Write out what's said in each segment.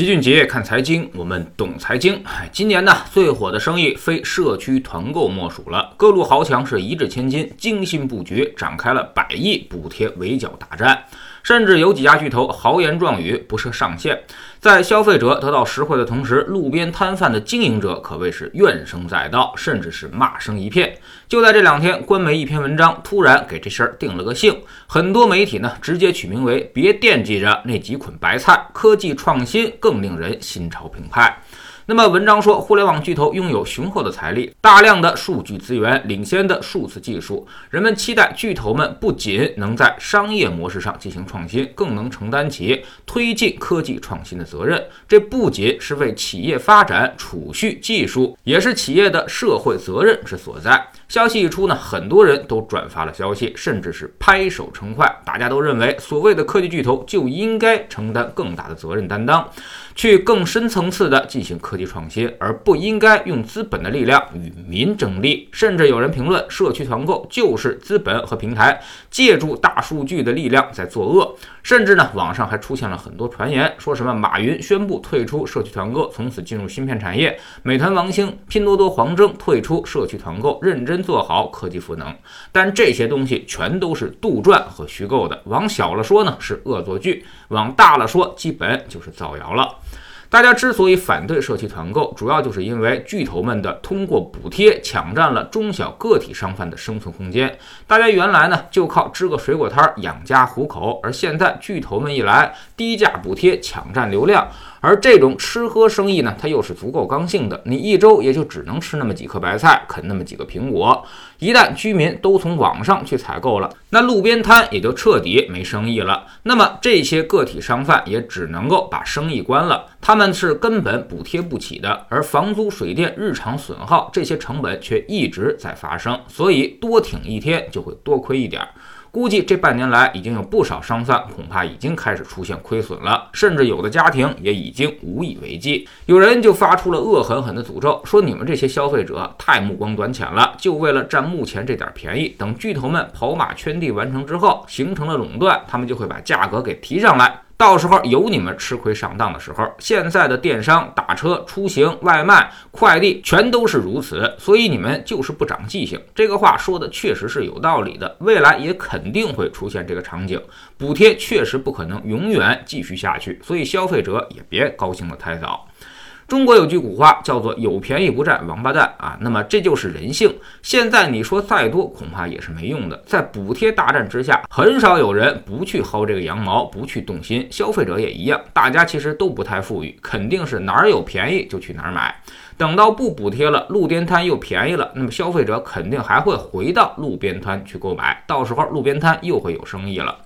齐俊杰看财经，我们懂财经。今年呢，最火的生意非社区团购莫属了。各路豪强是一掷千金，精心布局，展开了百亿补贴围剿大战。甚至有几家巨头豪言壮语，不设上限。在消费者得到实惠的同时，路边摊贩的经营者可谓是怨声载道，甚至是骂声一片。就在这两天，官媒一篇文章突然给这事儿定了个性，很多媒体呢直接取名为“别惦记着那几捆白菜，科技创新更令人心潮澎湃”。那么文章说，互联网巨头拥有雄厚的财力、大量的数据资源、领先的数字技术，人们期待巨头们不仅能在商业模式上进行创新，更能承担起推进科技创新的责任。这不仅是为企业发展储蓄技术，也是企业的社会责任之所在。消息一出呢，很多人都转发了消息，甚至是拍手称快。大家都认为，所谓的科技巨头就应该承担更大的责任担当，去更深层次的进行科技创新，而不应该用资本的力量与民争利。甚至有人评论，社区团购就是资本和平台借助大数据的力量在作恶。甚至呢，网上还出现了很多传言，说什么马云宣布退出社区团购，从此进入芯片产业；美团王兴、拼多多黄峥退出社区团购，认真。做好科技赋能，但这些东西全都是杜撰和虚构的。往小了说呢，是恶作剧；往大了说，基本就是造谣了。大家之所以反对社区团购，主要就是因为巨头们的通过补贴抢占了中小个体商贩的生存空间。大家原来呢就靠支个水果摊养家糊口，而现在巨头们一来，低价补贴抢占流量。而这种吃喝生意呢，它又是足够刚性的。你一周也就只能吃那么几颗白菜，啃那么几个苹果。一旦居民都从网上去采购了，那路边摊也就彻底没生意了。那么这些个体商贩也只能够把生意关了。他们是根本补贴不起的，而房租、水电、日常损耗这些成本却一直在发生，所以多挺一天就会多亏一点儿。估计这半年来，已经有不少商贩恐怕已经开始出现亏损了，甚至有的家庭也已经无以为继。有人就发出了恶狠狠的诅咒，说你们这些消费者太目光短浅了，就为了占目前这点便宜。等巨头们跑马圈地完成之后，形成了垄断，他们就会把价格给提上来。到时候有你们吃亏上当的时候。现在的电商、打车、出行、外卖、快递全都是如此，所以你们就是不长记性。这个话说的确实是有道理的，未来也肯定会出现这个场景。补贴确实不可能永远继续下去，所以消费者也别高兴的太早。中国有句古话叫做“有便宜不占王八蛋”啊，那么这就是人性。现在你说再多，恐怕也是没用的。在补贴大战之下，很少有人不去薅这个羊毛，不去动心。消费者也一样，大家其实都不太富裕，肯定是哪儿有便宜就去哪儿买。等到不补贴了，路边摊又便宜了，那么消费者肯定还会回到路边摊去购买，到时候路边摊又会有生意了。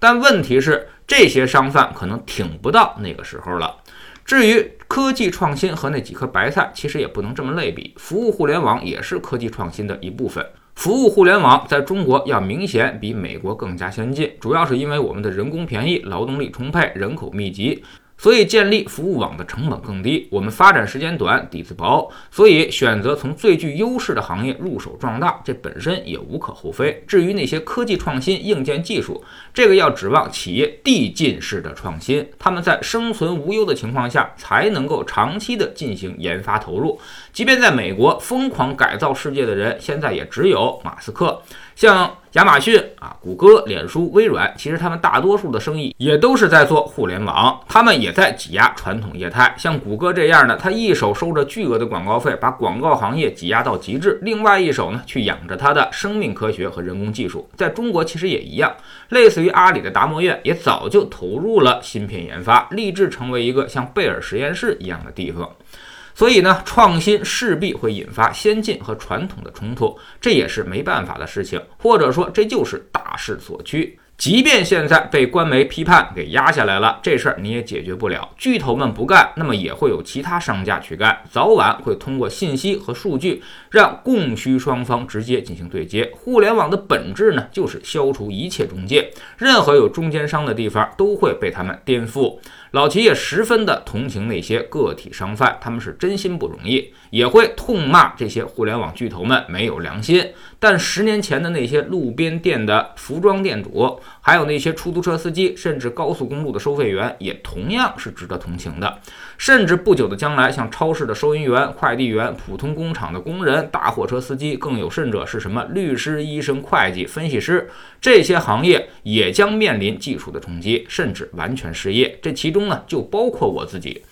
但问题是，这些商贩可能挺不到那个时候了。至于科技创新和那几颗白菜，其实也不能这么类比。服务互联网也是科技创新的一部分。服务互联网在中国要明显比美国更加先进，主要是因为我们的人工便宜、劳动力充沛、人口密集。所以建立服务网的成本更低，我们发展时间短，底子薄，所以选择从最具优势的行业入手壮大，这本身也无可厚非。至于那些科技创新、硬件技术，这个要指望企业递进式的创新，他们在生存无忧的情况下，才能够长期的进行研发投入。即便在美国，疯狂改造世界的人，现在也只有马斯克。像亚马逊啊、谷歌、脸书、微软，其实他们大多数的生意也都是在做互联网，他们也在挤压传统业态。像谷歌这样的，他一手收着巨额的广告费，把广告行业挤压到极致；另外一手呢，去养着他的生命科学和人工技术。在中国其实也一样，类似于阿里的达摩院，也早就投入了芯片研发，立志成为一个像贝尔实验室一样的地方。所以呢，创新势必会引发先进和传统的冲突，这也是没办法的事情，或者说这就是大势所趋。即便现在被官媒批判给压下来了，这事儿你也解决不了。巨头们不干，那么也会有其他商家去干，早晚会通过信息和数据让供需双方直接进行对接。互联网的本质呢，就是消除一切中介，任何有中间商的地方都会被他们颠覆。老齐也十分的同情那些个体商贩，他们是真心不容易，也会痛骂这些互联网巨头们没有良心。但十年前的那些路边店的服装店主，还有那些出租车司机，甚至高速公路的收费员，也同样是值得同情的。甚至不久的将来，像超市的收银员、快递员、普通工厂的工人、大货车司机，更有甚者是什么律师、医生、会计、分析师，这些行业也将面临技术的冲击，甚至完全失业。这其中呢，就包括我自己。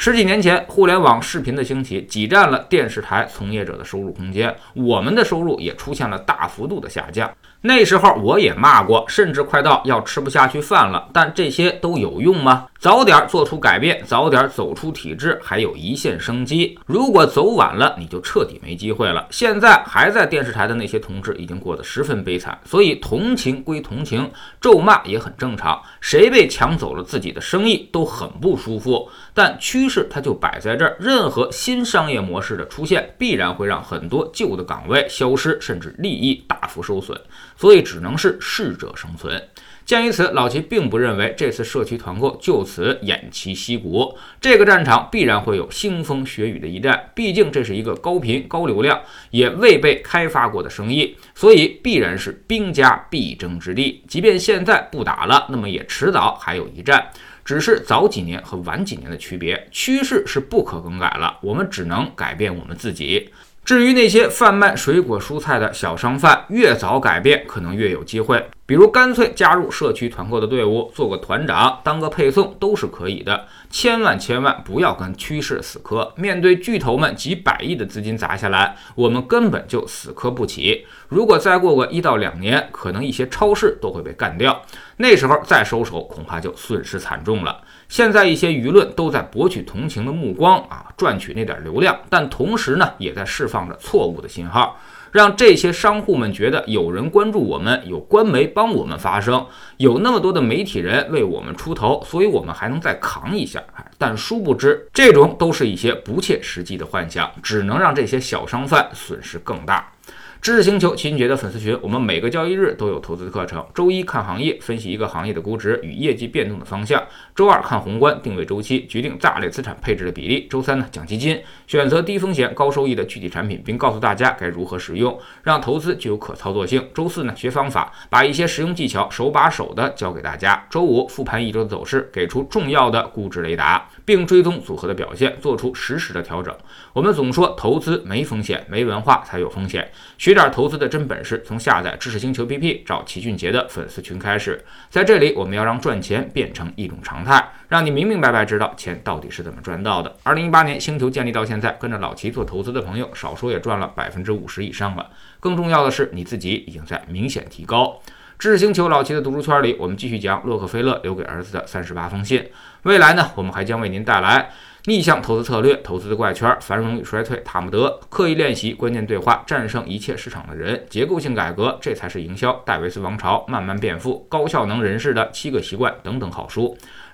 十几年前，互联网视频的兴起挤占了电视台从业者的收入空间，我们的收入也出现了大幅度的下降。那时候我也骂过，甚至快到要吃不下去饭了。但这些都有用吗？早点做出改变，早点走出体制，还有一线生机。如果走晚了，你就彻底没机会了。现在还在电视台的那些同志已经过得十分悲惨，所以同情归同情，咒骂也很正常。谁被抢走了自己的生意都很不舒服，但趋势它就摆在这儿。任何新商业模式的出现，必然会让很多旧的岗位消失，甚至利益大幅受损。所以只能是适者生存。鉴于此，老齐并不认为这次社区团购就此偃旗息鼓。这个战场必然会有腥风血雨的一战，毕竟这是一个高频、高流量、也未被开发过的生意，所以必然是兵家必争之地。即便现在不打了，那么也迟早还有一战，只是早几年和晚几年的区别。趋势是不可更改了，我们只能改变我们自己。至于那些贩卖水果蔬菜的小商贩，越早改变，可能越有机会。比如干脆加入社区团购的队伍，做个团长，当个配送都是可以的。千万千万不要跟趋势死磕。面对巨头们几百亿的资金砸下来，我们根本就死磕不起。如果再过个一到两年，可能一些超市都会被干掉，那时候再收手，恐怕就损失惨重了。现在一些舆论都在博取同情的目光啊，赚取那点流量，但同时呢，也在释放着错误的信号。让这些商户们觉得有人关注我们，有官媒帮我们发声，有那么多的媒体人为我们出头，所以我们还能再扛一下。但殊不知，这种都是一些不切实际的幻想，只能让这些小商贩损失更大。知识星球秦杰的粉丝群，我们每个交易日都有投资课程。周一看行业，分析一个行业的估值与业绩变动的方向；周二看宏观，定位周期，决定大类资产配置的比例；周三呢讲基金，选择低风险高收益的具体产品，并告诉大家该如何使用，让投资具有可操作性。周四呢学方法，把一些实用技巧手把手的教给大家。周五复盘一周的走势，给出重要的估值雷达，并追踪组合的表现，做出实时的调整。我们总说投资没风险，没文化才有风险。学点投资的真本事，从下载知识星球 P P 找齐俊杰的粉丝群开始。在这里，我们要让赚钱变成一种常态，让你明明白白知道钱到底是怎么赚到的。二零一八年星球建立到现在，跟着老齐做投资的朋友，少说也赚了百分之五十以上了。更重要的是，你自己已经在明显提高。知识星球老齐的读书圈里，我们继续讲洛克菲勒留给儿子的三十八封信。未来呢，我们还将为您带来。逆向投资策略、投资的怪圈、繁荣与衰退、塔木德、刻意练习、关键对话、战胜一切市场的人、结构性改革，这才是营销。戴维斯王朝慢慢变富、高效能人士的七个习惯等等好书。